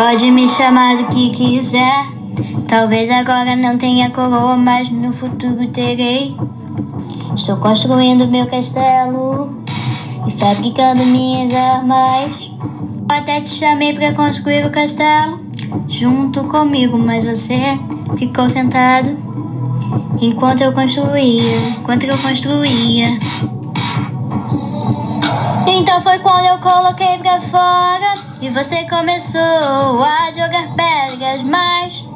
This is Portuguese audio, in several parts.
Pode me chamar do que quiser. Talvez agora não tenha coroa, mas no futuro terei. Estou construindo meu castelo e fabricando minhas armas. Até te chamei para construir o castelo junto comigo, mas você ficou sentado enquanto eu construía, enquanto eu construía. Então foi quando eu coloquei pra fora e você começou a jogar pedras, mas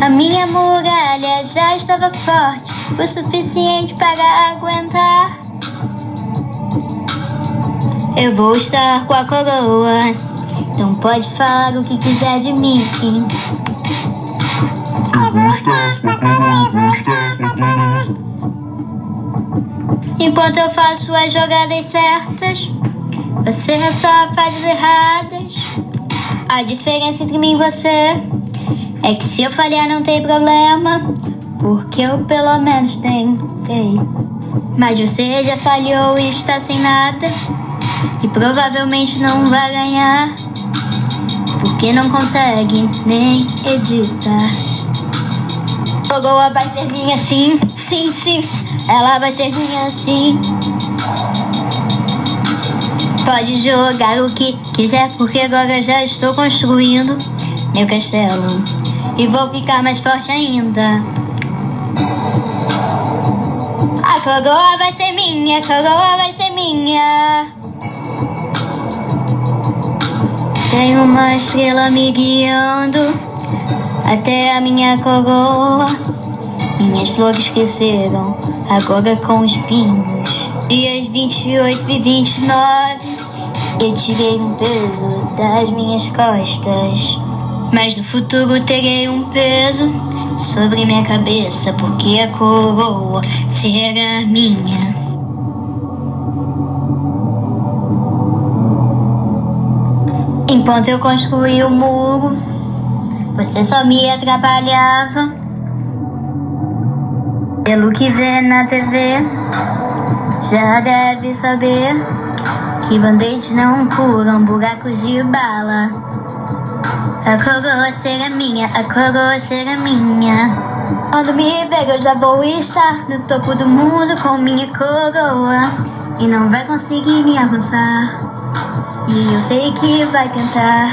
a minha muralha já estava forte o suficiente para aguentar. Eu vou estar com a coroa, então pode falar o que quiser de mim. Enquanto eu faço as jogadas certas, você só faz as erradas. A diferença entre mim e você é que se eu falhar não tem problema, porque eu pelo menos tentei. Mas você já falhou e está sem nada, e provavelmente não vai ganhar, porque não consegue nem editar. Lagoa vai ser minha sim, sim, sim. Ela vai ser minha sim. Pode jogar o que quiser, porque agora já estou construindo meu castelo. E vou ficar mais forte ainda. A coroa vai ser minha, a coroa vai ser minha. Tem uma estrela me guiando até a minha coroa. Minhas flores cresceram, agora com espinhos. Dias 28 e 29, eu tirei um peso das minhas costas. Mas no futuro terei um peso sobre minha cabeça, porque a coroa será minha. Enquanto eu construía o muro, você só me atrapalhava. Pelo que vê na TV, já deve saber que band-aids não curam buracos de bala. A coroa será minha, a coroa será minha. Quando me ver, eu já vou estar no topo do mundo com minha coroa. E não vai conseguir me avançar. E eu sei que vai tentar.